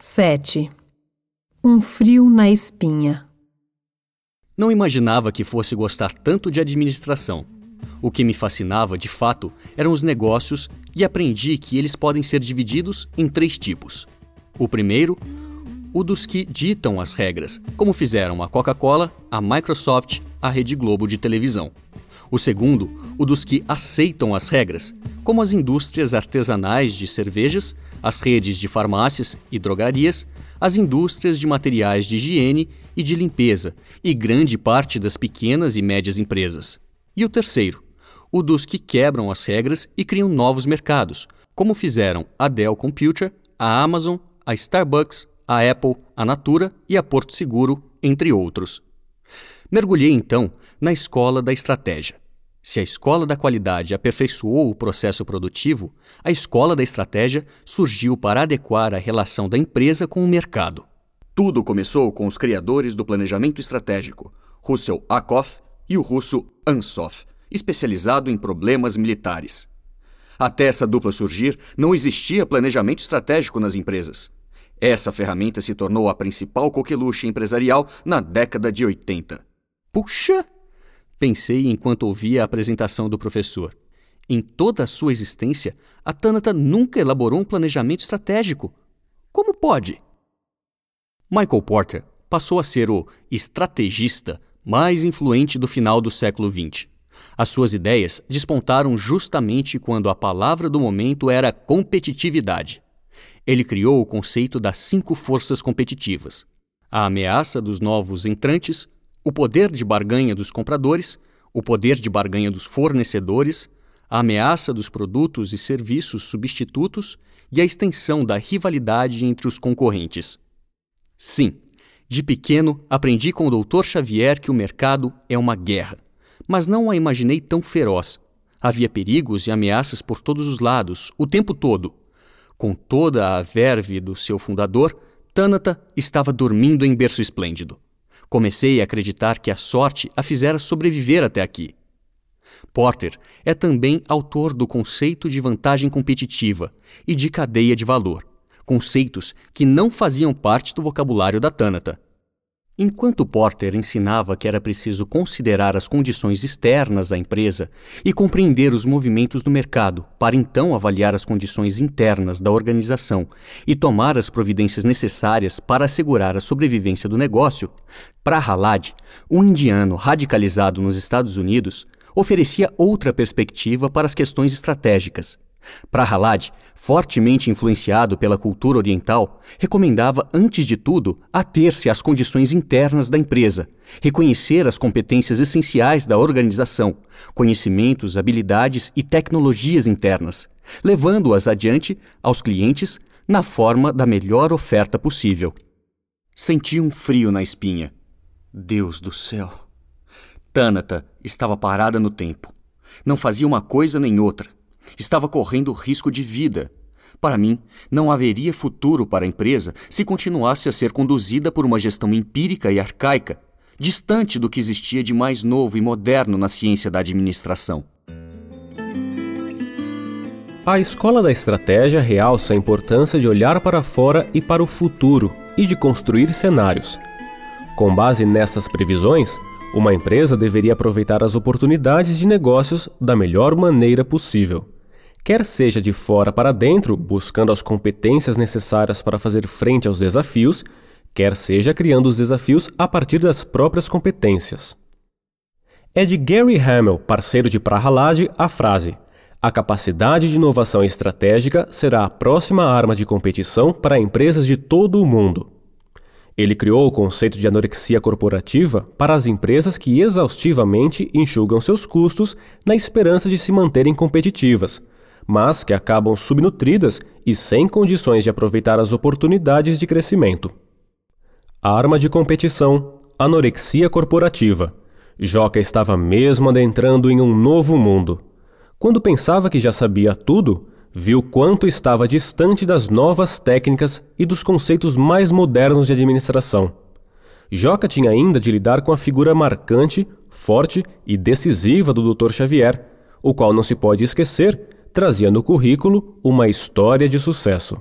7. Um frio na espinha. Não imaginava que fosse gostar tanto de administração. O que me fascinava, de fato, eram os negócios e aprendi que eles podem ser divididos em três tipos. O primeiro, o dos que ditam as regras, como fizeram a Coca-Cola, a Microsoft, a Rede Globo de televisão. O segundo, o dos que aceitam as regras, como as indústrias artesanais de cervejas, as redes de farmácias e drogarias, as indústrias de materiais de higiene e de limpeza e grande parte das pequenas e médias empresas. E o terceiro, o dos que quebram as regras e criam novos mercados, como fizeram a Dell Computer, a Amazon, a Starbucks, a Apple, a Natura e a Porto Seguro, entre outros. Mergulhei então na escola da estratégia. Se a escola da qualidade aperfeiçoou o processo produtivo, a escola da estratégia surgiu para adequar a relação da empresa com o mercado. Tudo começou com os criadores do planejamento estratégico, Russell Ackoff e o russo Ansoff, especializado em problemas militares. Até essa dupla surgir, não existia planejamento estratégico nas empresas. Essa ferramenta se tornou a principal coqueluche empresarial na década de 80. Puxa! Pensei enquanto ouvia a apresentação do professor. Em toda a sua existência, a Tanata nunca elaborou um planejamento estratégico. Como pode? Michael Porter passou a ser o estrategista mais influente do final do século XX. As suas ideias despontaram justamente quando a palavra do momento era competitividade. Ele criou o conceito das cinco forças competitivas: a ameaça dos novos entrantes, o poder de barganha dos compradores, o poder de barganha dos fornecedores, a ameaça dos produtos e serviços substitutos e a extensão da rivalidade entre os concorrentes. Sim, de pequeno aprendi com o Dr. Xavier que o mercado é uma guerra, mas não a imaginei tão feroz. Havia perigos e ameaças por todos os lados, o tempo todo. Com toda a verve do seu fundador, Tanata estava dormindo em berço esplêndido. Comecei a acreditar que a sorte a fizera sobreviver até aqui. Porter é também autor do conceito de vantagem competitiva e de cadeia de valor, conceitos que não faziam parte do vocabulário da Tânata. Enquanto Porter ensinava que era preciso considerar as condições externas à empresa e compreender os movimentos do mercado para então avaliar as condições internas da organização e tomar as providências necessárias para assegurar a sobrevivência do negócio, Prahalad, um indiano radicalizado nos Estados Unidos, oferecia outra perspectiva para as questões estratégicas Prahalad, fortemente influenciado pela cultura oriental, recomendava, antes de tudo, ater-se às condições internas da empresa, reconhecer as competências essenciais da organização, conhecimentos, habilidades e tecnologias internas, levando-as adiante aos clientes na forma da melhor oferta possível. Senti um frio na espinha. Deus do céu! Tânata estava parada no tempo. Não fazia uma coisa nem outra Estava correndo risco de vida. Para mim, não haveria futuro para a empresa se continuasse a ser conduzida por uma gestão empírica e arcaica, distante do que existia de mais novo e moderno na ciência da administração. A escola da estratégia realça a importância de olhar para fora e para o futuro e de construir cenários. Com base nessas previsões, uma empresa deveria aproveitar as oportunidades de negócios da melhor maneira possível quer seja de fora para dentro, buscando as competências necessárias para fazer frente aos desafios, quer seja criando os desafios a partir das próprias competências. É de Gary Hamel, parceiro de Prahalad, a frase: A capacidade de inovação estratégica será a próxima arma de competição para empresas de todo o mundo. Ele criou o conceito de anorexia corporativa para as empresas que exaustivamente enxugam seus custos na esperança de se manterem competitivas, mas que acabam subnutridas e sem condições de aproveitar as oportunidades de crescimento. Arma de competição, anorexia corporativa. Joca estava mesmo adentrando em um novo mundo. Quando pensava que já sabia tudo, viu quanto estava distante das novas técnicas e dos conceitos mais modernos de administração. Joca tinha ainda de lidar com a figura marcante, forte e decisiva do Dr. Xavier, o qual não se pode esquecer trazia no currículo uma história de sucesso.